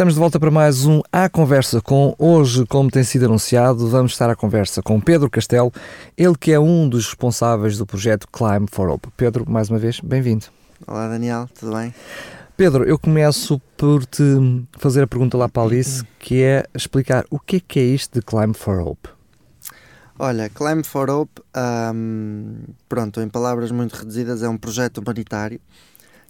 Estamos de volta para mais um À Conversa com. Hoje, como tem sido anunciado, vamos estar à conversa com Pedro Castelo, ele que é um dos responsáveis do projeto Climb for Hope. Pedro, mais uma vez, bem-vindo. Olá Daniel, tudo bem? Pedro, eu começo por te fazer a pergunta lá para a Alice, que é explicar o que é que é isto de Climb for Hope. Olha, Climb for Hope, um, pronto, em palavras muito reduzidas, é um projeto humanitário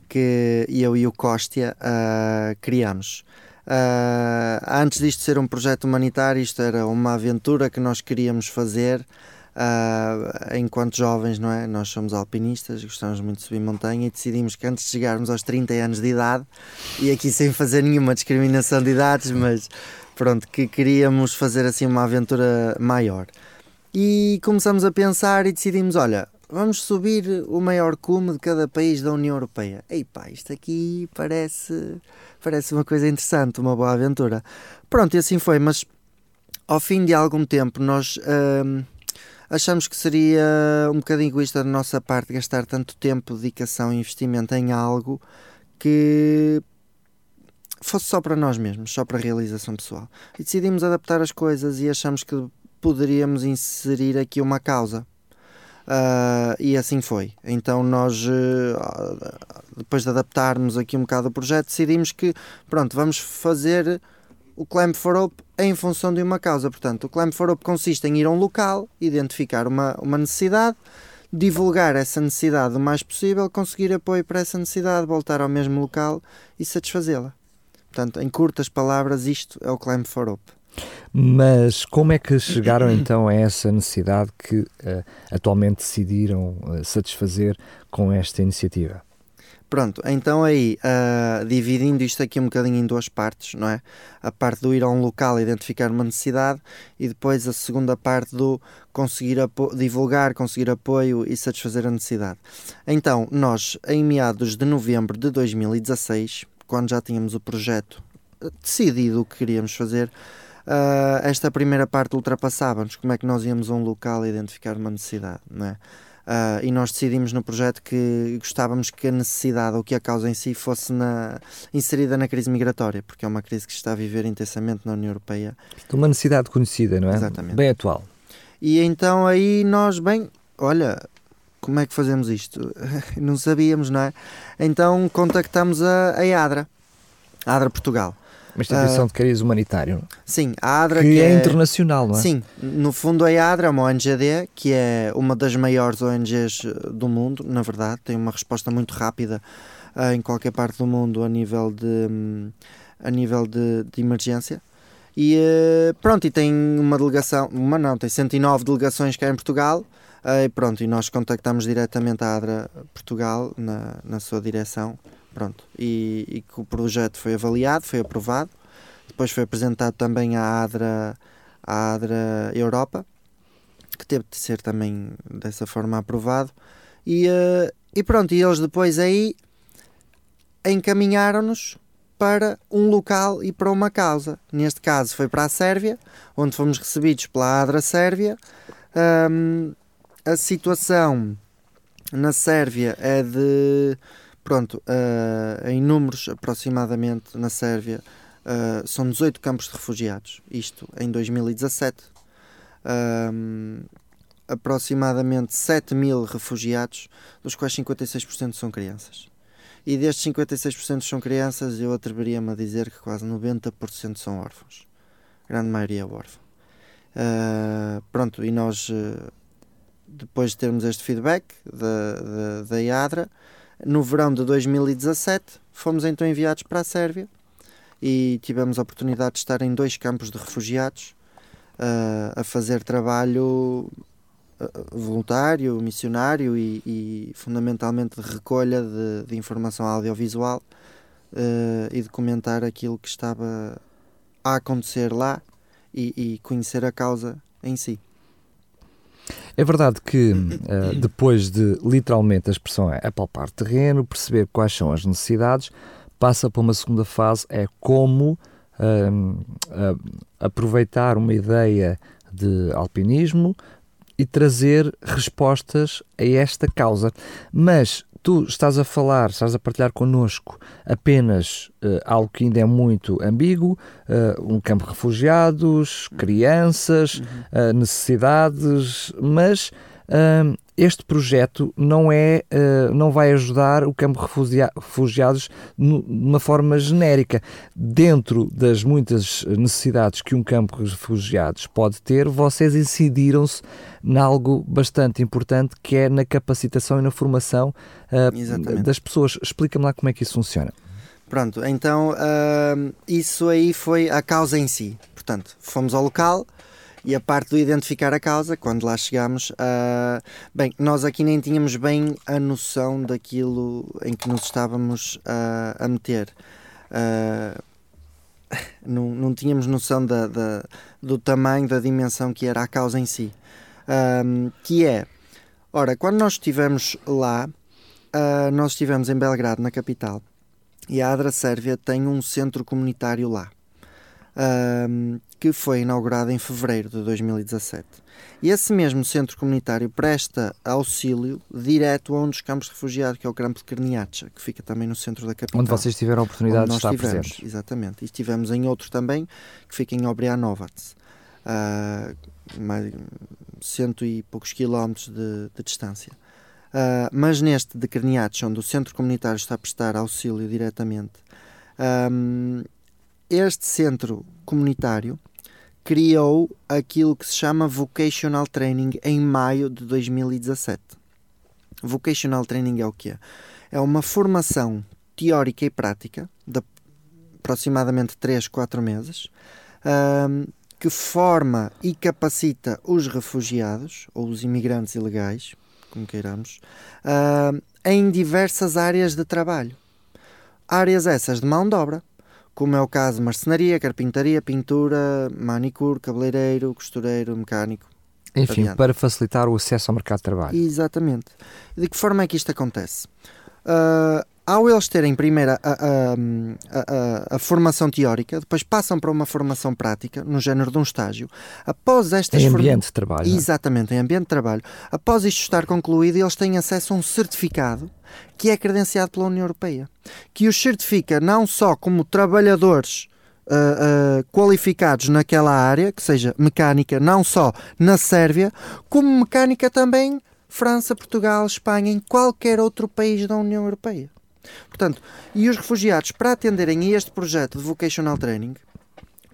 que eu e o Costia uh, criamos. Uh, antes disto ser um projeto humanitário, isto era uma aventura que nós queríamos fazer uh, enquanto jovens, não é? Nós somos alpinistas, gostamos muito de subir montanha e decidimos que antes de chegarmos aos 30 anos de idade, e aqui sem fazer nenhuma discriminação de idades, mas pronto, que queríamos fazer assim uma aventura maior. E começamos a pensar e decidimos: olha, vamos subir o maior cume de cada país da União Europeia. Ei pá, isto aqui parece, parece uma coisa interessante, uma boa aventura. Pronto, e assim foi, mas ao fim de algum tempo nós hum, achamos que seria um bocadinho egoísta da nossa parte gastar tanto tempo, dedicação e investimento em algo que fosse só para nós mesmos, só para a realização pessoal. E decidimos adaptar as coisas e achamos que poderíamos inserir aqui uma causa. Uh, e assim foi. Então nós, uh, depois de adaptarmos aqui um bocado o projeto, decidimos que, pronto, vamos fazer o Climb for Hope em função de uma causa. Portanto, o Climb for Hope consiste em ir a um local, identificar uma, uma necessidade, divulgar essa necessidade o mais possível, conseguir apoio para essa necessidade, voltar ao mesmo local e satisfazê-la. Portanto, em curtas palavras, isto é o Climb for Hope. Mas como é que chegaram então a essa necessidade que uh, atualmente decidiram uh, satisfazer com esta iniciativa? Pronto, então aí, uh, dividindo isto aqui um bocadinho em duas partes, não é? A parte do ir a um local identificar uma necessidade e depois a segunda parte do conseguir divulgar, conseguir apoio e satisfazer a necessidade. Então, nós, em meados de novembro de 2016, quando já tínhamos o projeto decidido o que queríamos fazer, uh, esta primeira parte ultrapassava-nos, como é que nós íamos a um local identificar uma necessidade, não é? Uh, e nós decidimos no projeto que gostávamos que a necessidade ou que a causa em si fosse na, inserida na crise migratória, porque é uma crise que está a viver intensamente na União Europeia. Uma necessidade conhecida, não é? Exatamente. Bem atual. E então aí nós, bem, olha, como é que fazemos isto? não sabíamos, não é? Então contactamos a, a ADRA, a ADRA Portugal. Uma instituição uh, de cariz humanitário. Sim, a ADRA. Que, que é, é, internacional, não é? Sim, no fundo a ADRA é uma ONGD, que é uma das maiores ONGs eh, do mundo, na verdade, tem uma resposta muito rápida uh, em qualquer parte do mundo a nível de, um, a nível de, de emergência. E uh, pronto, e tem uma delegação, uma não, tem 109 delegações cá em Portugal. Uh, e pronto, e nós contactamos diretamente a ADRA Portugal na, na sua direção Pronto, e, e que o projeto foi avaliado, foi aprovado. Depois foi apresentado também à ADRA, à ADRA Europa, que teve de ser também dessa forma aprovado. E, uh, e pronto, e eles depois aí encaminharam-nos para um local e para uma causa. Neste caso foi para a Sérvia, onde fomos recebidos pela ADRA Sérvia. Um, a situação na Sérvia é de Pronto, uh, em números aproximadamente na Sérvia uh, são 18 campos de refugiados, isto em 2017. Um, aproximadamente 7 mil refugiados, dos quais 56% são crianças. E destes 56% são crianças, eu atreveria-me a dizer que quase 90% são órfãos. A grande maioria é órfã. Uh, pronto, e nós, depois de termos este feedback da, da, da IADRA, no verão de 2017, fomos então enviados para a Sérvia e tivemos a oportunidade de estar em dois campos de refugiados uh, a fazer trabalho uh, voluntário, missionário e, e, fundamentalmente de recolha de, de informação audiovisual uh, e documentar aquilo que estava a acontecer lá e, e conhecer a causa em si. É verdade que uh, depois de literalmente a expressão é apalpar terreno, perceber quais são as necessidades, passa para uma segunda fase, é como uh, uh, aproveitar uma ideia de alpinismo e trazer respostas a esta causa. Mas tu estás a falar, estás a partilhar connosco apenas uh, algo que ainda é muito ambíguo, uh, um campo de refugiados, crianças, uhum. necessidades, mas este projeto não é uh, não vai ajudar o campo de refugiados de uma forma genérica. Dentro das muitas necessidades que um campo de refugiados pode ter, vocês incidiram-se em algo bastante importante que é na capacitação e na formação uh, das pessoas. Explica-me lá como é que isso funciona. Pronto, então uh, isso aí foi a causa em si. Portanto, fomos ao local, e a parte do identificar a causa, quando lá chegámos, uh, bem, nós aqui nem tínhamos bem a noção daquilo em que nos estávamos uh, a meter. Uh, não, não tínhamos noção da, da, do tamanho, da dimensão que era a causa em si. que é, ora, quando nós estivemos lá, nós estivemos em Belgrado, na capital, e a Adra Sérvia tem um centro comunitário lá que foi inaugurado em fevereiro de 2017. E esse mesmo centro comunitário presta auxílio direto a um dos campos de refugiados, que é o campo de Krnjača, que fica também no centro da capital. Onde vocês tiveram a oportunidade de estar tivemos, presentes. Exatamente. E estivemos em outro também, que fica em Obrianovac, a mais, cento e poucos quilómetros de, de distância. Uh, mas neste de Krnjača, onde o centro comunitário está a prestar auxílio diretamente, um, este centro comunitário criou aquilo que se chama Vocational Training em maio de 2017. Vocational Training é o que é? É uma formação teórica e prática de aproximadamente 3, 4 meses um, que forma e capacita os refugiados ou os imigrantes ilegais, como queiramos, um, em diversas áreas de trabalho. Áreas essas de mão de obra, como é o caso de marcenaria, carpintaria, pintura, manicure, cabeleireiro, costureiro, mecânico. Enfim, adiante. para facilitar o acesso ao mercado de trabalho. Exatamente. De que forma é que isto acontece? Uh, ao eles terem primeiro a, a, a, a, formação teórica, depois passam para uma formação prática, no género de um estágio. Após estas em ambiente de trabalho. É? Exatamente, em ambiente de trabalho. Após isto estar concluído, eles têm acesso a um certificado que é credenciado pela União Europeia, que os certifica não só como trabalhadores Uh, uh, qualificados naquela área, que seja mecânica, não só na Sérvia, como mecânica também França, Portugal, Espanha, em qualquer outro país da União Europeia. Portanto, e os refugiados, para atenderem a este projeto de vocational training,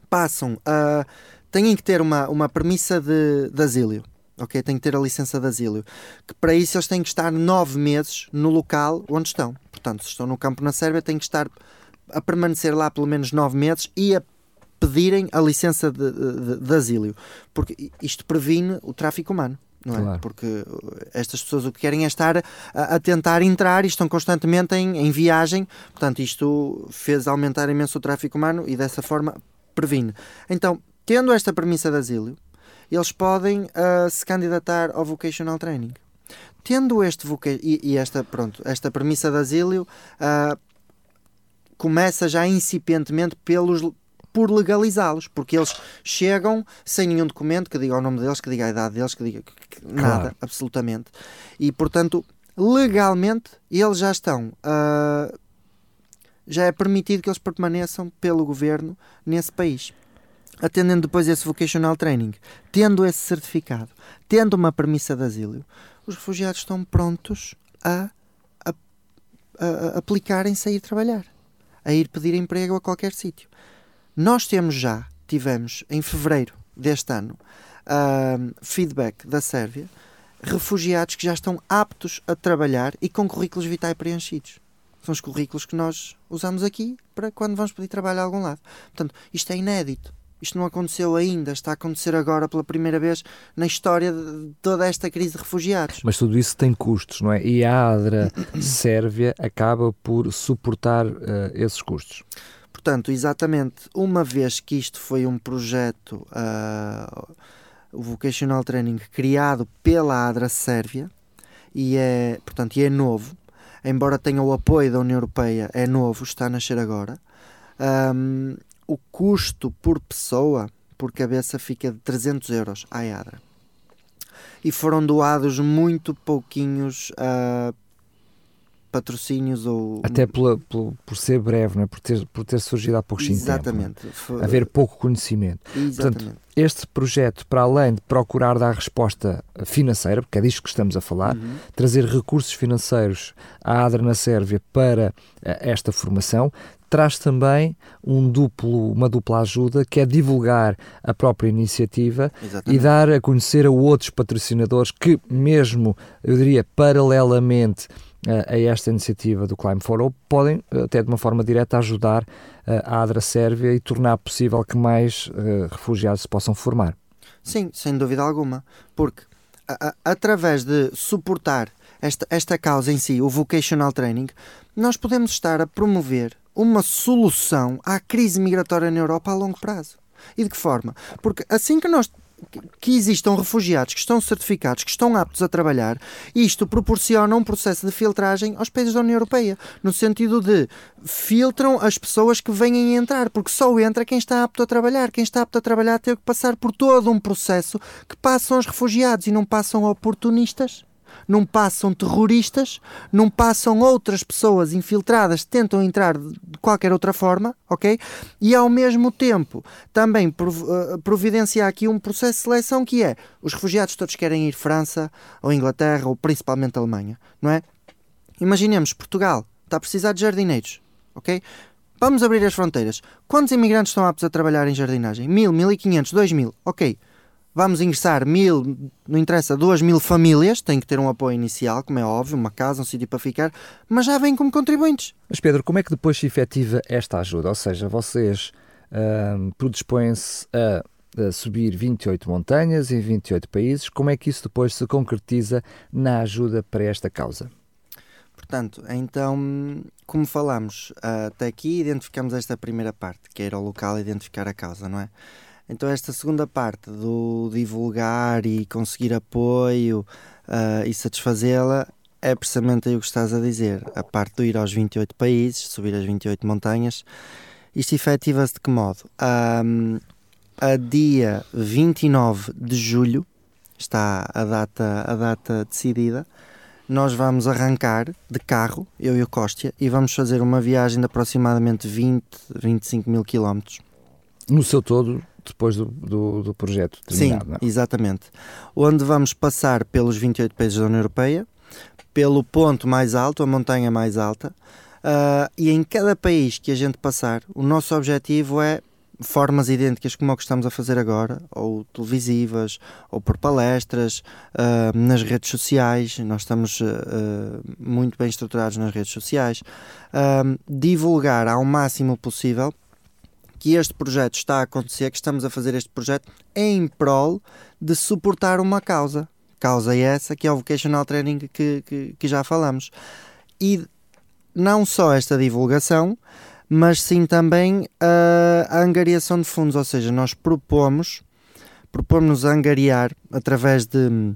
passam a. têm que ter uma, uma premissa de, de asilo. Ok? Têm que ter a licença de asilo. Que para isso eles têm que estar nove meses no local onde estão. Portanto, se estão no campo na Sérvia, têm que estar a permanecer lá pelo menos nove meses e a pedirem a licença de, de, de asilo. Porque isto previne o tráfico humano não é? Claro. Porque uh, estas pessoas o que querem é estar a, a tentar entrar e estão constantemente em, em, viagem, portanto, isto fez aumentar imenso o tráfico humano e dessa forma previne. Então, tendo esta premissa de asilo, eles podem uh, se candidatar ao vocational training. Tendo este e, e, esta, pronto, esta premissa de asilo uh, começa já incipientemente pelos por legalizá-los, porque eles chegam sem nenhum documento que diga o nome deles, que diga a idade deles, que diga que, que, claro. nada, absolutamente. E portanto, legalmente, eles já estão. Uh, já é permitido que eles permaneçam pelo governo nesse país. Atendendo depois esse vocational training, tendo esse certificado, tendo uma permissa de asilo, os refugiados estão prontos a, a, a, a aplicarem sair trabalhar, a ir pedir emprego a qualquer sítio. Nós temos já, tivemos em fevereiro deste ano, uh, feedback da Sérvia, refugiados que já estão aptos a trabalhar e com currículos vitais preenchidos. São os currículos que nós usamos aqui para quando vamos pedir trabalho a algum lado. Portanto, isto é inédito. Isto não aconteceu ainda, está a acontecer agora pela primeira vez na história de toda esta crise de refugiados. Mas tudo isso tem custos, não é? E a ADRA Sérvia acaba por suportar uh, esses custos. Portanto, exatamente, uma vez que isto foi um projeto, uh, o Vocational Training, criado pela ADRA Sérvia, e é, portanto, e é novo, embora tenha o apoio da União Europeia, é novo, está a nascer agora, um, o custo por pessoa, por cabeça, fica de 300 euros à ADRA. E foram doados muito pouquinhos uh, patrocínios ou. Até pela, pela, por ser breve, não é? por, ter, por ter surgido há pouco tempo. Exatamente. Tempo, Haver pouco conhecimento. Exatamente. Portanto, este projeto, para além de procurar dar resposta financeira, porque é disto que estamos a falar, uhum. trazer recursos financeiros à ADRA na Sérvia para eh, esta formação, traz também um duplo, uma dupla ajuda que é divulgar a própria iniciativa Exatamente. e dar a conhecer a outros patrocinadores que, mesmo, eu diria, paralelamente a, esta iniciativa do Climb for podem, até de uma forma direta, ajudar a ADRA Sérvia e tornar possível que mais uh, refugiados se possam formar. Sim, sem dúvida alguma, porque a, a, através de suportar esta, esta causa em si, o vocational training, nós podemos estar a promover uma solução à crise migratória na Europa a longo prazo. E de que forma? Porque assim que nós que existam refugiados que estão certificados, que estão aptos a trabalhar, isto proporciona um processo de filtragem aos países da União Europeia, no sentido de filtram as pessoas que vêm entrar, porque só entra quem está apto a trabalhar. Quem está apto a trabalhar tem que passar por todo um processo que passam os refugiados e não passam oportunistas não passam terroristas, não passam outras pessoas infiltradas que tentam entrar de qualquer outra forma, ok? E ao mesmo tempo também eh, providenciar aqui um processo de seleção que é os refugiados todos querem ir França ou Inglaterra ou principalmente Alemanha, não é? Imaginemos Portugal está a precisar de jardineiros, ok? Vamos abrir as fronteiras. Quantos imigrantes estão aptos a trabalhar em jardinagem? Mil, mil e quinhentos, dois mil. Ok vamos ingressar mil, não interessa, duas mil famílias, tem que ter um apoio inicial, como é óbvio, uma casa, um sítio para ficar, mas já vêm como contribuintes. Mas Pedro, como é que depois se efetiva esta ajuda? Ou seja, vocês uh, predispõem-se a, a subir 28 montanhas em 28 países, como é que isso depois se concretiza na ajuda para esta causa? Portanto, então, como falamos até aqui, identificamos esta primeira parte, que era o local identificar a causa, não é? Então, esta segunda parte do divulgar e conseguir apoio uh, e satisfazê-la é precisamente aí o que estás a dizer. A parte do ir aos 28 países, subir as 28 montanhas. Isto efetiva-se de que modo? Um, a dia 29 de julho, está a data, a data decidida, nós vamos arrancar de carro, eu e o Costia, e vamos fazer uma viagem de aproximadamente 20, 25 mil quilómetros. No seu todo, depois do, do, do projeto terminado. Sim, é? exatamente. Onde vamos passar pelos 28 países da União Europeia, pelo ponto mais alto, a montanha mais alta, uh, e em cada país que a gente passar, o nosso objetivo é formas idênticas como o que estamos a fazer agora, ou televisivas, ou por palestras, uh, nas redes sociais, nós estamos uh, muito bem estruturados nas redes sociais, uh, divulgar ao máximo possível que este projeto está a acontecer, que estamos a fazer este projeto em prol de suportar uma causa. Causa essa que é o Vocational Training que, que, que já falamos. E não só esta divulgação, mas sim também a, a angariação de fundos, ou seja, nós propomos, propomos a angariar através de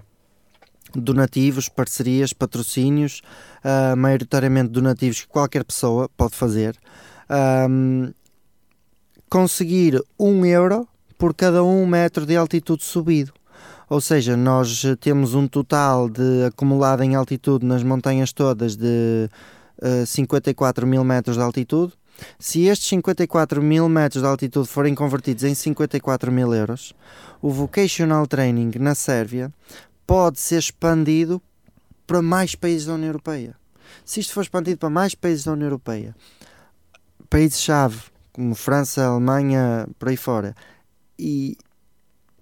donativos, parcerias, patrocínios, uh, maioritariamente donativos que qualquer pessoa pode fazer, um, conseguir um euro por cada um metro de altitude subido. Ou seja, nós temos um total de acumulado em altitude nas montanhas todas de uh, eh, 54 mil metros de altitude. Se estes 54 mil metros de altitude forem convertidos em 54 mil euros, o vocational training na Sérvia pode ser expandido para mais países da União Europeia. Se isto for expandido para mais países da União Europeia, países-chave como França, Alemanha, por aí fora. E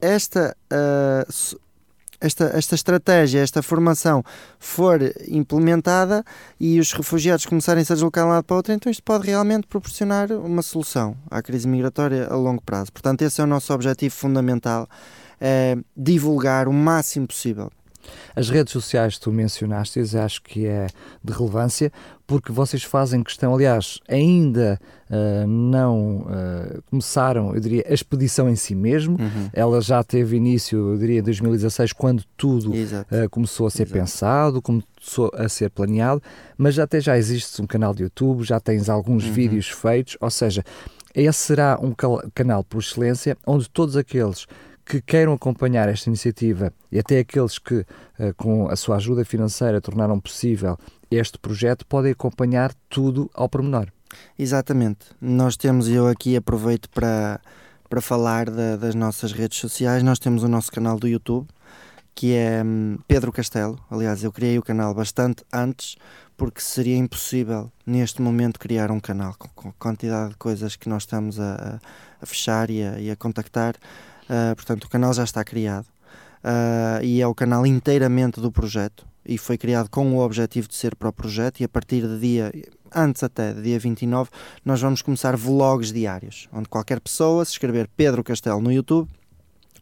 esta, uh, esta, esta estratégia, esta formação for implementada e os refugiados começarem -se a deslocar de um lado para outro, então isto pode realmente proporcionar uma solução à crise migratória a longo prazo. Portanto, esse é o nosso objetivo fundamental, é divulgar o máximo possível as redes sociais que tu mencionaste, acho que é de relevância, porque vocês fazem questão, aliás, ainda uh, não uh, começaram, eu diria, a expedição em si mesmo. Uhum. Ela já teve início, eu diria, em 2016, quando tudo uh, começou a ser Exato. pensado, começou a ser planeado, mas já até já existe um canal de YouTube, já tens alguns uhum. vídeos feitos, ou seja, esse será um canal por excelência onde todos aqueles que queiram acompanhar esta iniciativa e até aqueles que, uh, com a sua ajuda financeira, tornaram possível este projeto, podem acompanhar tudo ao pormenor. Exatamente. Nós temos, eu aqui aproveito para, para falar da, das nossas redes sociais, nós temos o nosso canal do YouTube, que é hum, Pedro Castelo. Aliás, eu criei o canal bastante antes, porque seria impossível neste momento criar um canal com, com a quantidade de coisas que nós estamos a, a fechar e a, e a contactar. Uh, portanto, o canal já está criado uh, e é o canal inteiramente do projeto e foi criado com o objetivo de ser para o projeto e a partir de dia, antes até de dia 29, nós vamos começar vlogs diários, onde qualquer pessoa, se escrever Pedro Castelo no YouTube,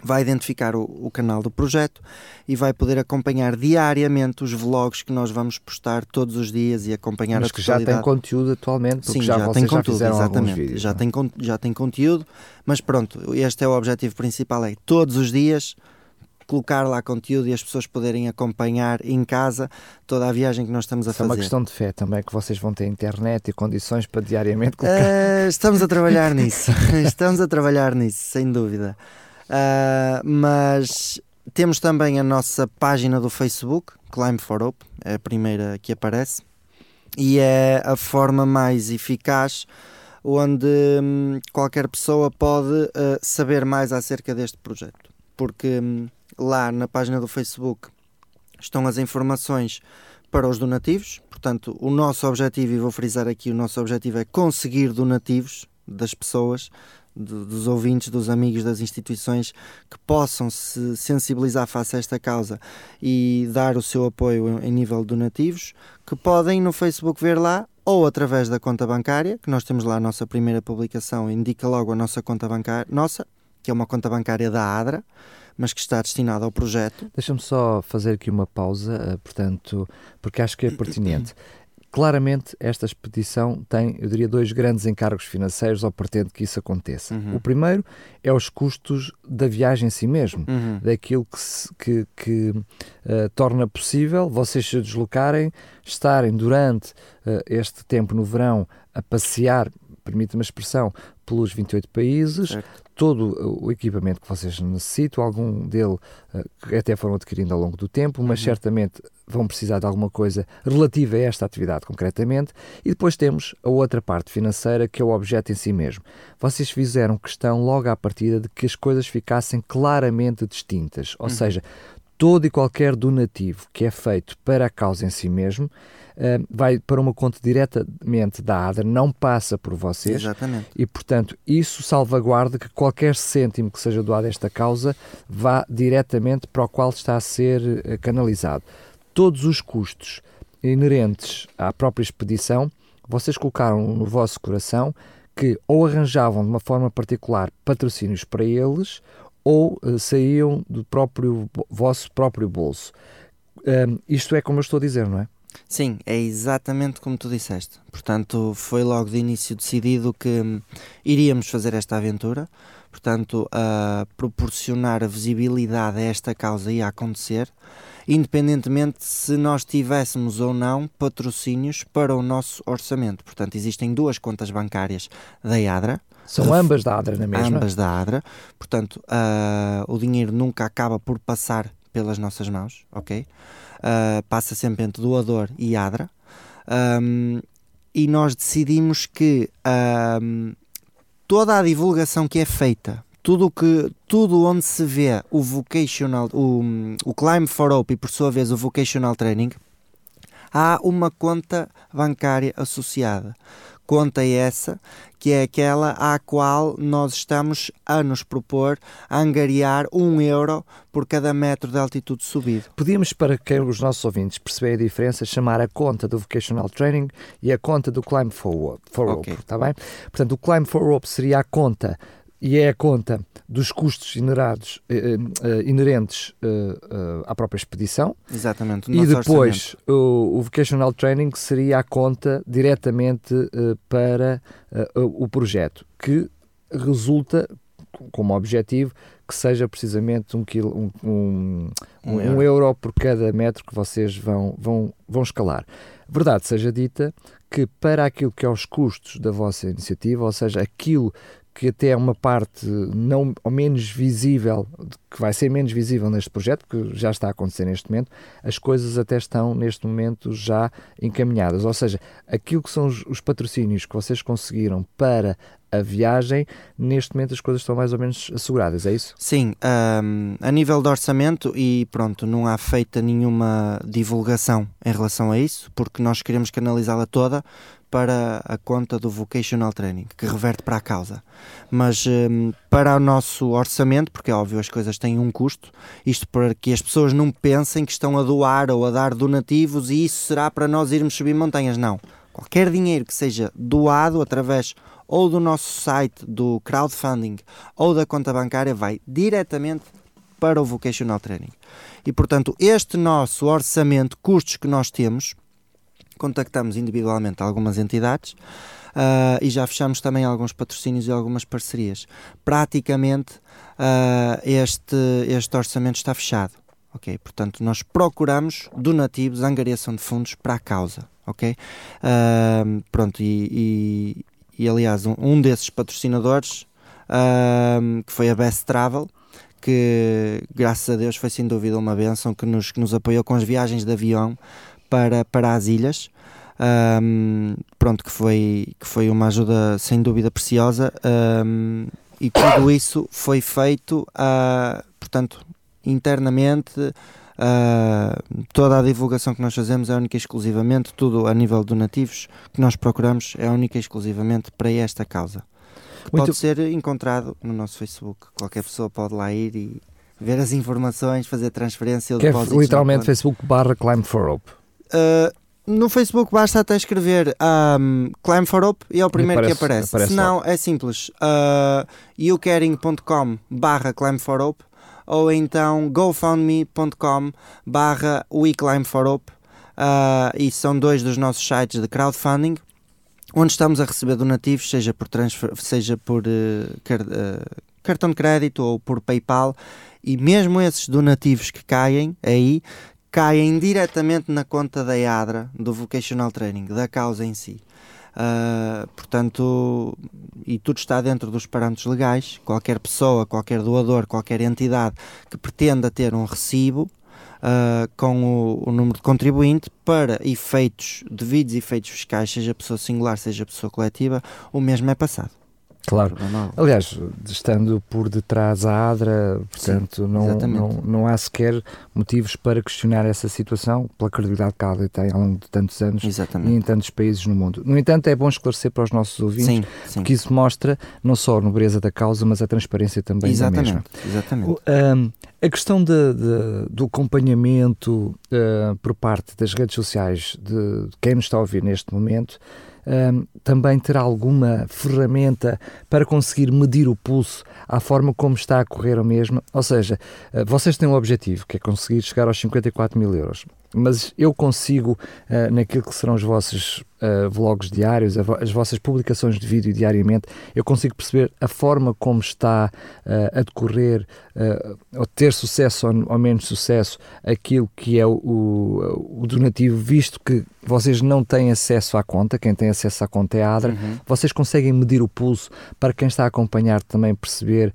vai identificar o, o, canal do projeto e vai poder acompanhar diariamente os vlogs que nós vamos postar todos os dias e acompanhar Mas a que já tem conteúdo atualmente, Sim, já, já tem conteúdo, já exatamente. Vídeos, já, é? tem, já tem conteúdo, mas pronto, este é o objetivo principal, é todos os dias colocar lá conteúdo e as pessoas poderem acompanhar em casa toda a viagem que nós estamos a Isso fazer. É uma questão de fé também, que vocês vão ter internet e condições para diariamente colocar. Uh, estamos a trabalhar nisso, estamos a trabalhar nisso, sem dúvida. Uh, mas temos também a nossa página do Facebook, Climb for Hope, é a primeira que aparece, e é a forma mais eficaz onde hum, qualquer pessoa pode uh, saber mais acerca deste projeto. Porque hum, lá na página do Facebook estão as informações para os donativos, portanto, o nosso objetivo, e vou frisar aqui, o nosso objetivo é conseguir donativos das pessoas dos ouvintes, dos amigos das instituições que possam se sensibilizar face a esta causa e dar o seu apoio em nível donativos, que podem no Facebook ver lá ou através da conta bancária, que nós temos lá a nossa primeira publicação, indica logo a nossa conta bancária, nossa, que é uma conta bancária da ADRA, mas que está destinada ao projeto. Deixa-me só fazer aqui uma pausa, eh, portanto, porque acho que é pertinente. Claramente, esta expedição tem, eu diria, dois grandes encargos financeiros ou pretende que isso aconteça. Uhum. O primeiro é os custos da viagem em si mesmo, uhum. daquilo que, se, que, que uh, torna possível vocês se deslocarem, estarem durante uh, este tempo no verão a passear, permite-me a expressão, pelos 28 países, certo todo o equipamento que vocês necessitam, algum dele uh, até foram adquirindo ao longo do tempo, mas uhum. certamente vão precisar de alguma coisa relativa a esta atividade concretamente. E depois temos a outra parte financeira, que é o objeto em si mesmo. Vocês fizeram questão logo à partida de que as coisas ficassem claramente distintas, ou uhum. seja, todo e qualquer donativo que é feito para a causa em si mesmo uh, vai para uma conta diretamente da ADRA, não passa por vocês. Exatamente. E, portanto, isso salvaguarda que qualquer cêntimo que seja doado a esta causa vá diretamente para o qual está a ser uh, canalizado. Todos os custos inerentes à própria expedição, vocês colocaram no vosso coração que ou arranjavam de uma forma particular patrocínios para eles ou uh, saíam do próprio vosso próprio bolso. Um, isto é como eu estou a dizer, não é? Sim, é exatamente como tu disseste. Portanto, foi logo de início decidido que hum, iríamos fazer esta aventura. Portanto, a proporcionar a visibilidade a esta causa ia acontecer, independentemente se nós tivéssemos ou não patrocínios para o nosso orçamento. Portanto, existem duas contas bancárias da ADRA. São ambas da ADRA, na mesma? Ambas da ADRA. Portanto, uh, o dinheiro nunca acaba por passar pelas nossas mãos, ok? uh, passa sempre entre doador e ADRA. Um, e nós decidimos que um, toda a divulgação que é feita, tudo que tudo onde se vê o vocational, o, o Climb for Hope e por sua vez o vocational training, há uma conta bancária associada. Conta essa que é aquela à qual nós estamos a nos propor a angariar um euro por cada metro de altitude subido. Podíamos, para que os nossos ouvintes perceberem a diferença, chamar a conta do Vocational Training e a conta do Climb for, for okay. Rope, está bem? Portanto, o Climb for Rope seria a conta e é a conta dos custos inerados, eh, eh, inerentes eh, à própria expedição. Exatamente. e depois o, o, Vocational Training seria a conta diretamente para o projeto, que resulta como objetivo que seja precisamente um, quilo, um, um, um, euro. um euro por cada metro que vocês vão, vão, vão escalar. Verdade seja dita que para aquilo que é os custos da vossa iniciativa, ou seja, aquilo que até é uma parte não ou menos visível, que vai ser menos visível neste projeto, que já está a acontecer neste momento, as coisas até estão neste momento já encaminhadas. Ou seja, aquilo que são os, os patrocínios que vocês conseguiram para a viagem, neste momento as coisas estão mais ou menos asseguradas, é isso? Sim, um, a nível de orçamento e pronto, não há feita nenhuma divulgação em relação a isso, porque nós queremos canalizá-la toda para a conta do Vocational Training, que reverte para a causa. Mas um, para o nosso orçamento, porque é óbvio as coisas têm um custo, isto para que as pessoas não pensem que estão a doar ou a dar donativos e isso será para nós irmos subir montanhas. Não. Qualquer dinheiro que seja doado através ou do nosso site do crowdfunding ou da conta bancária vai diretamente para o Vocational Training. E portanto, este nosso orçamento, custos que nós temos, contactamos individualmente algumas entidades uh, e já fechamos também alguns patrocínios e algumas parcerias. Praticamente uh, este, este orçamento está fechado. Ok, portanto, nós procuramos donativos, angariação de fundos para a causa. Ok, uh, pronto, e, e, e, aliás, um, um desses patrocinadores que foi a Best Travel, que graças a Deus foi sem dúvida uma benção que nos, que nos apoiou com as viagens de avião para, para as ilhas. Um, pronto, que foi, que foi uma ajuda sem dúvida preciosa um, e tudo isso foi feito, uh, portanto, internamente. Uh, toda a divulgação que nós fazemos é única e exclusivamente, tudo a nível donativos que nós procuramos é única e exclusivamente para esta causa. Muito... Pode ser encontrado no nosso Facebook. Qualquer pessoa pode lá ir e ver as informações, fazer transferência. Que é literalmente Facebook barra Climb for Hope. Uh, no Facebook basta até escrever um, Climb for Hope e é o primeiro aparece, que aparece. aparece Se não, é simples. Uh, youcaring.com barra Climb for Hope ou então gofundme.com barra WeClimbForHope uh, e são dois dos nossos sites de crowdfunding onde estamos a receber donativos, seja por, transfer, seja por uh, car, uh, cartão de crédito ou por PayPal e mesmo esses donativos que caem aí caem diretamente na conta da IADRA, do Vocational Training, da causa em si. Uh, portanto, e tudo está dentro dos parâmetros legais. Qualquer pessoa, qualquer doador, qualquer entidade que pretenda ter um recibo uh, com o, o, número de contribuinte para efeitos, devidos efeitos fiscais, seja pessoa singular, seja pessoa coletiva, o mesmo é passado. Claro. Aliás, estando por detrás a ADRA, portanto, Sim, não, não, não há sequer motivos para questionar essa situação pela credibilidade que a ADRA tem ao longo de tantos anos exatamente. e em tantos países no mundo. No entanto, é bom esclarecer para os nossos ouvintes sim, sim. que isso mostra não só a nobreza da causa, mas a transparência também exatamente, da mesma. Exatamente. Um, a questão de, de, do acompanhamento uh, por parte das redes sociais de, de quem nos está a ouvir neste momento um, também terá alguma ferramenta para conseguir medir o pulso à forma como está a correr a mesma? Ou seja, uh, vocês têm um objetivo, que é conseguir chegar aos 54 mil euros mas eu consigo, uh, naquilo que serão os vossos uh, vlogs diários, as vossas publicações de vídeo diariamente, eu consigo perceber a forma como está uh, a decorrer, ou ter sucesso ou, ou, menos sucesso, aquilo que é o, o, o, donativo, visto que vocês não têm acesso à conta, quem tem acesso à conta é a ADRA, uhum. vocês conseguem medir o pulso para quem está a acompanhar também perceber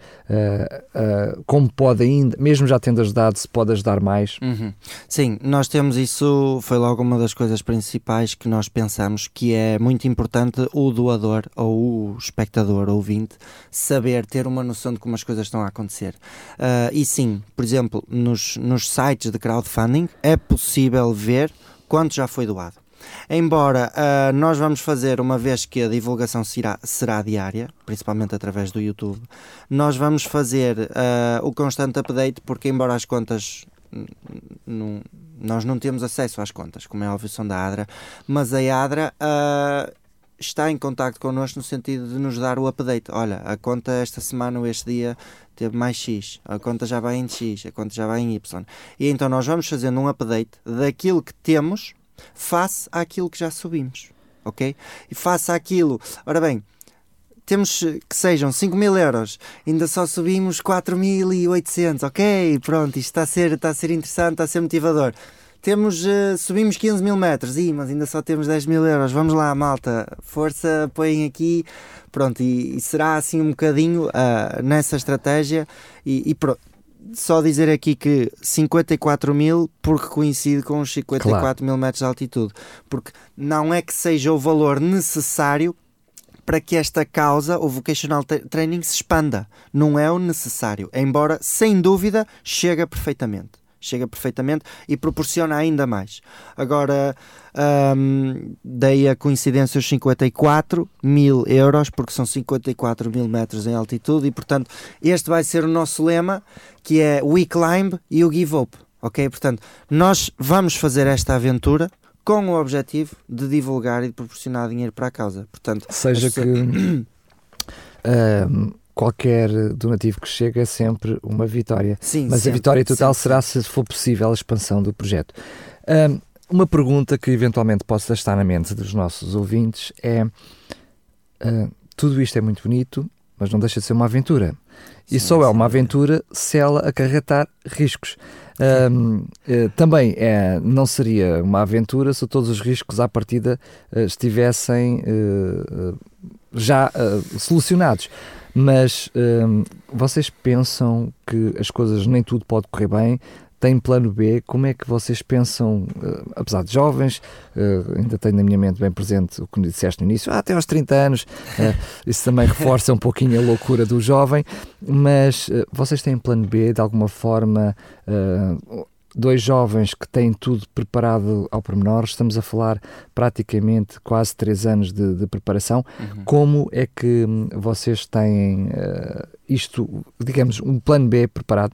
como pode ainda, mesmo já tendo ajudado, se pode ajudar mais? Uhum. Sim, nós temos isso, foi logo uma das coisas principais que nós pensamos que é muito importante o doador ou o espectador, ou ouvinte, saber, ter uma noção de como as coisas estão a acontecer. Uh, e sim, por exemplo, nos, nos sites de crowdfunding é possível ver quanto já foi doado. Embora uh, nós vamos fazer, uma vez que a divulgação será, será diária, principalmente através do YouTube, nós vamos fazer uh, o constante update, porque embora as contas nós não temos acesso às contas, como é óbvio, são da ADRA, mas a ADRA uh, está em contato connosco no sentido de nos dar o update. Olha, a conta esta semana ou este dia teve mais X, a conta já vai em X, a conta já vai em Y. E então nós vamos fazendo um update daquilo que temos face àquilo que já subimos. Ok? E face àquilo. Ora bem, temos que sejam 5 mil euros, ainda só subimos 4.800, ok, pronto, isto está a ser, está a ser interessante, está a ser motivador. temos, uh, subimos 15 mil metros, Ih, mas ainda só temos 10 mil euros, vamos lá, malta, força, põem aqui, pronto, e, e será assim um bocadinho uh, nessa estratégia. E, e pronto. Só dizer aqui que 54 mil porque coincide com os 54 claro. mil metros de altitude, porque não é que seja o valor necessário para que esta causa, o vocational training, se expanda. Não é o necessário, embora, sem dúvida, chega perfeitamente. Chega perfeitamente e proporciona ainda mais. Agora, um, dei a coincidência os 54 mil euros, porque são 54 mil metros em altitude, e portanto, este vai ser o nosso lema, que é We Climb e o Give Up. Ok? Portanto, nós vamos fazer esta aventura com o objetivo de divulgar e de proporcionar dinheiro para a causa. Portanto, seja que uh, qualquer donativo que chegue é sempre uma vitória. Sim, Mas sempre, a vitória total sempre. será se for possível a expansão do projeto. Uh, uma pergunta que eventualmente possa estar na mente dos nossos ouvintes é: uh, tudo isto é muito bonito, mas não deixa de ser uma aventura. E sim, só é uma aventura se ela acarretar riscos. Um, eh, também é, não seria uma aventura se todos os riscos à partida uh, estivessem uh, já solucionados. Mas vocês pensam que as coisas nem tudo pode correr bem, tem plano B? Como é que vocês pensam, uh, apesar de jovens, uh, ainda tenho na minha mente bem presente o que me disseste no início, ah, até aos 30 anos, uh, isso também reforça um pouquinho a loucura do jovem, mas vocês têm plano B de alguma forma? dois jovens que têm tudo preparado ao pormenor, estamos a falar praticamente quase três anos de, de preparação. Uhum. Como é que vocês têm uh, isto, digamos, um plano B preparado?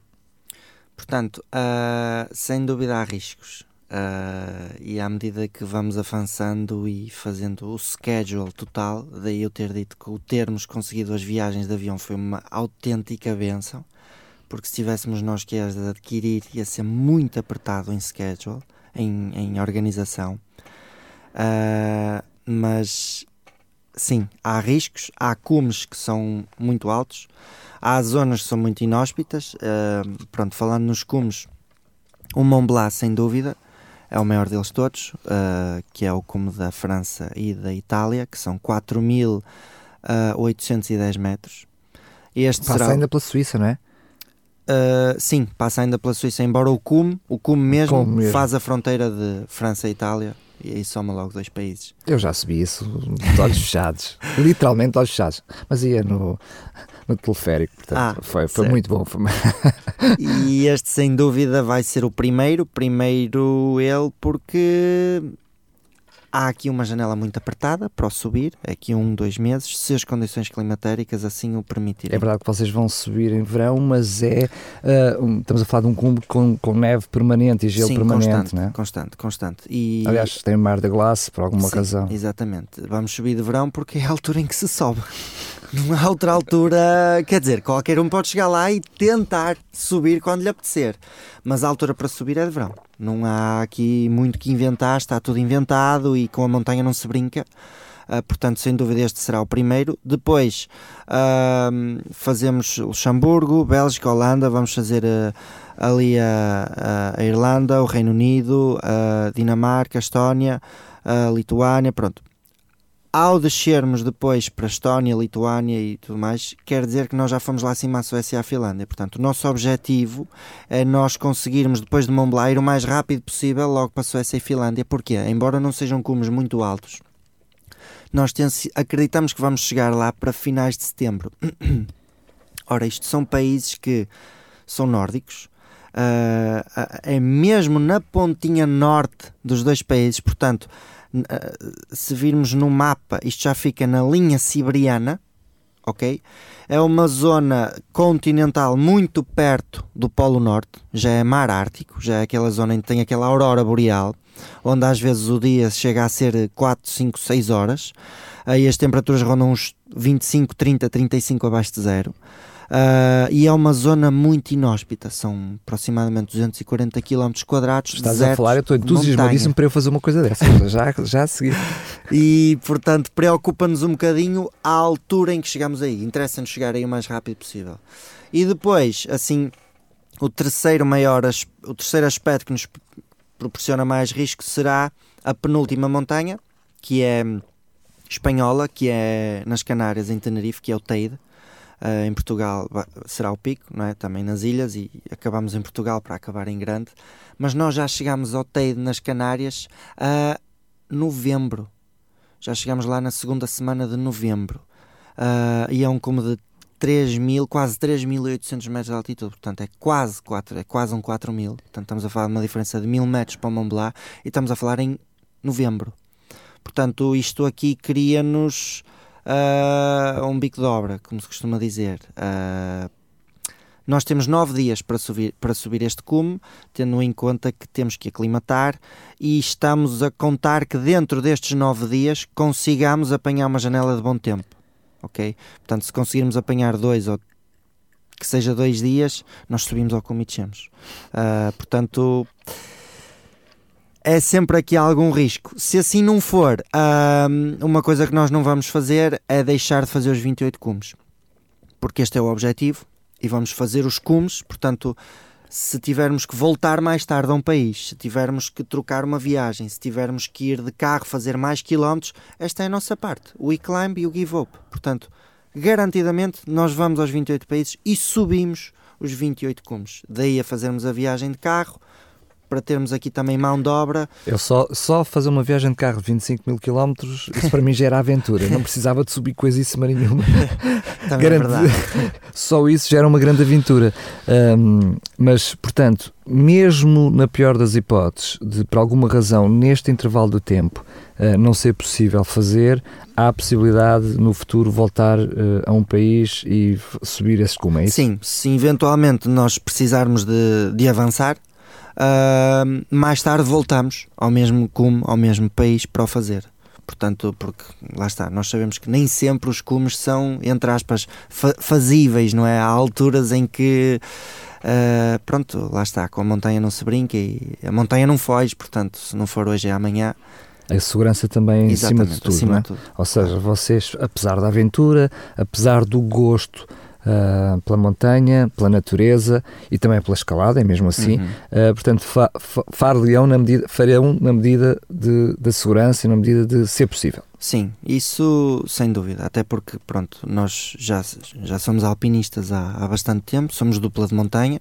Portanto, uh, sem dúvida há riscos. Uh, e à medida que vamos avançando e fazendo o schedule total, daí eu ter dito que o termos conseguido as viagens de avião foi uma autêntica benção, porque se tivéssemos nós que as adquirir ia ser muito apertado em schedule, em, em organização. Uh, mas sim, há riscos, há cumes que são muito altos. Há zonas que são muito inóspitas. Uh, pronto, falando nos cumes, o Mont Blanc, sem dúvida, é o maior deles todos, uh, que é o cume da França e da Itália, que são 4.810 metros. Este passa será... ainda pela Suíça, não é? Uh, sim, passa ainda pela Suíça, embora o cume, o cume mesmo, mesmo. faz a fronteira de França e Itália e aí soma logo dois países. Eu já subi isso de olhos fechados, literalmente de olhos fechados, mas ia no, no teleférico, portanto ah, foi, foi muito bom. Foi... e este sem dúvida vai ser o primeiro, primeiro ele porque há aqui uma janela muito apertada para o subir, aqui um, dois meses, se as condições climatéricas assim o permitirem. É verdade que vocês vão subir em verão, mas é. Uh, um, estamos a falar de um cumbo com, com neve permanente e gelo Sim, permanente, constante, né? constante, constante. E... Aliás, tem mar de glace por alguma Sim, razão. Exatamente. Vamos subir de verão porque é a altura em que se sobe. Numa outra altura, quer dizer, qualquer um pode chegar lá e tentar subir quando lhe apetecer, mas a altura para subir é de verão. Não há aqui muito que inventar, está tudo inventado e com a montanha não se brinca. Uh, portanto, sem dúvida, este será o primeiro. Depois uh, fazemos Luxemburgo, Bélgica, Holanda. Vamos fazer uh, ali a, a, Irlanda, o Reino Unido, a Dinamarca, Estónia, a Lituânia. Pronto, ao descermos depois para Estónia, Lituânia e tudo mais, quer dizer que nós já fomos lá acima à Suécia e à Finlândia. Portanto, o nosso objetivo é nós conseguirmos, depois de Mont Blanc, ir o mais rápido possível logo para a Suécia e Finlândia. Porquê? Embora não sejam cumes muito altos, nós acreditamos que vamos chegar lá para finais de setembro. Ora, isto são países que são nórdicos, uh, é mesmo na pontinha norte dos dois países, portanto se virmos no mapa, isto já fica na linha siberiana, ok? É uma zona continental muito perto do Polo Norte, já é mar ártico, já é aquela zona em que tem aquela aurora boreal, onde às vezes o dia chega a ser 4, 5, 6 horas, aí as temperaturas rondam uns 25, 30, 35 abaixo de zero. Uh, e é uma zona muito inóspita, são aproximadamente 240 km quadrados. Estás a falar, eu estou entusiasmadíssimo para eu fazer uma coisa dessa, já, já a seguir. E portanto, preocupa-nos um bocadinho a altura em que chegamos aí, interessa-nos chegar aí o mais rápido possível. E depois, assim, o terceiro maior, o terceiro aspecto que nos proporciona mais risco será a penúltima montanha, que é espanhola, que é nas Canárias, em Tenerife, que é o Teide. Uh, em Portugal será o pico, não é? também nas ilhas, e acabamos em Portugal para acabar em grande. Mas nós já chegamos ao Teide nas Canárias a novembro. Já chegamos lá na segunda semana de novembro. Uh, e é um cume de 3 mil, quase 3.800 metros de altitude, portanto é quase, 4, é quase um 4 mil. Portanto, estamos a falar de uma diferença de mil metros para o Mont Blanc e estamos a falar em novembro. Portanto, isto aqui cria-nos uh, um bico de obra, como se costuma dizer. Uh, nós temos nove dias para subir, para subir este cume, tendo em conta que temos que aclimatar e estamos a contar que dentro destes nove dias consigamos apanhar uma janela de bom tempo. Ok? Portanto, se conseguirmos apanhar dois ou que seja dois dias, nós subimos ao cume e descemos. Uh, portanto é sempre aqui algum risco. Se assim não for, uma coisa que nós não vamos fazer é deixar de fazer os 28 cumes, porque este é o objetivo e vamos fazer os cumes. Portanto, se tivermos que voltar mais tarde a um país, se tivermos que trocar uma viagem, se tivermos que ir de carro fazer mais quilómetros, esta é a nossa parte, o e-climb e o give up. Portanto, garantidamente nós vamos aos 28 países e subimos os 28 cumes. Daí a fazermos a viagem de carro para termos aqui também mão de obra. Eu só, só fazer uma viagem de carro de 25 mil quilómetros, isso para mim já era aventura. Não precisava de subir coisíssima nenhuma. também é verdade. Só isso já era uma grande aventura. Um, mas, portanto, mesmo na pior das hipóteses, de por alguma razão, neste intervalo de tempo, uh, não ser possível fazer, há a possibilidade no futuro voltar uh, a um país e subir esse cume, é isso? Sim, se eventualmente nós precisarmos de, de avançar, Uh, mais tarde voltamos ao mesmo cume, ao mesmo país para o fazer. Portanto, porque lá está, nós sabemos que nem sempre os cumes são, entre aspas, fa fazíveis, não é? Há alturas em que, uh, pronto, lá está, com a montanha não se brinca e a montanha não foge, portanto, se não for hoje é amanhã. A segurança também em cima de tudo, acima é? de tudo. Ou seja, vocês, apesar da aventura, apesar do gosto uh, pela montanha, pela natureza e também pela escalada, é mesmo assim. Uhum. Uh, portanto, fa far-lhe-ão na medida, farão na medida de, da segurança e na medida de ser possível. Sim, isso sem dúvida, até porque pronto, nós já, já somos alpinistas há, há bastante tempo, somos dupla de montanha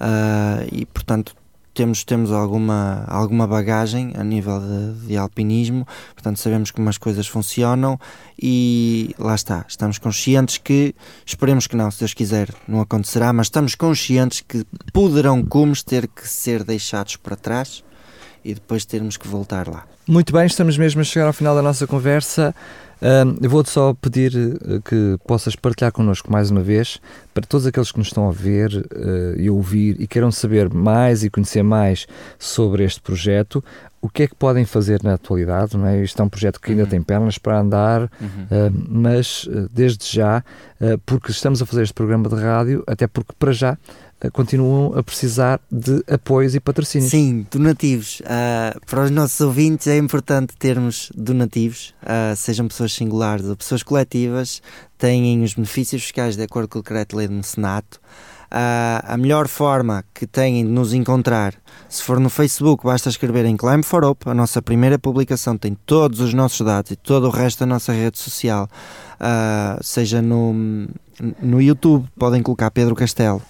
uh, e portanto temos, temos alguma, alguma bagagem a nível de, de, alpinismo, portanto sabemos como as coisas funcionam e lá está, estamos conscientes que, esperemos que não, se Deus quiser, não acontecerá, mas estamos conscientes que poderão cumes ter que ser deixados para trás e depois termos que voltar lá. Muito bem, estamos mesmo a chegar ao final da nossa conversa. Uh, eu vou-te só pedir uh, que possas partilhar connosco mais uma vez, para todos aqueles que nos estão a ver uh, e ouvir e queiram saber mais e conhecer mais sobre este projeto, o que é que podem fazer na atualidade? Não é? Isto é um projeto que ainda uhum. tem pernas para andar, uhum. mas desde já, porque estamos a fazer este programa de rádio, até porque para já continuam a precisar de apoios e patrocínios. Sim, donativos. Uh, para os nossos ouvintes é importante termos donativos, uh, sejam pessoas singulares ou pessoas coletivas, têm os benefícios fiscais de acordo com o decreto-lei do mecenato. Uh, a melhor forma que têm de nos encontrar, se for no Facebook, basta escrever em Climb for Hope, a nossa primeira publicação tem todos os nossos dados e todo o resto da nossa rede social, seja no, no YouTube, podem colocar Pedro Castelo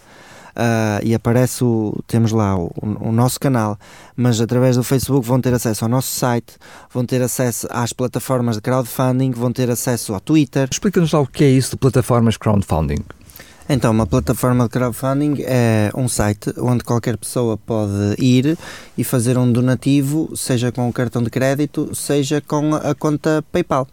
uh, e aparece o, temos lá o, o, nosso canal, mas através do Facebook vão ter acesso ao nosso site, vão ter acesso às plataformas de crowdfunding, vão ter acesso ao Twitter. Explica-nos lá o que é isso de plataformas crowdfunding. Então, uma plataforma de crowdfunding é um site onde qualquer pessoa pode ir e fazer um donativo, seja com o cartão de crédito, seja com a conta PayPal.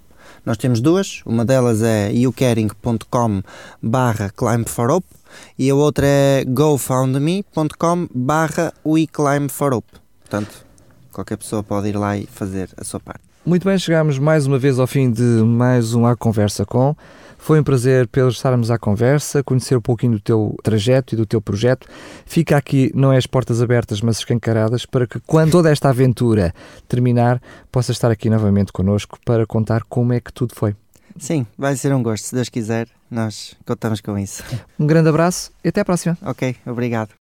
Nós temos duas, uma delas é youcaring.com barra climbforhope e a outra é gofundme.com barra weclimbforhope. Portanto, qualquer pessoa pode ir lá e fazer a sua parte. Muito bem, chegamos mais uma vez ao fim de mais um A Conversa Com. Foi um prazer, Pedro, estarmos à conversa, conhecer um pouquinho do teu trajeto e do teu projeto. Fica aqui, não é as portas abertas, mas escancaradas, para que quando toda esta aventura terminar, possa estar aqui novamente connosco para contar como é que tudo foi. Sim, vai ser um gosto. Se Deus quiser, nós contamos com isso. Um grande abraço e até à próxima. Ok, obrigado.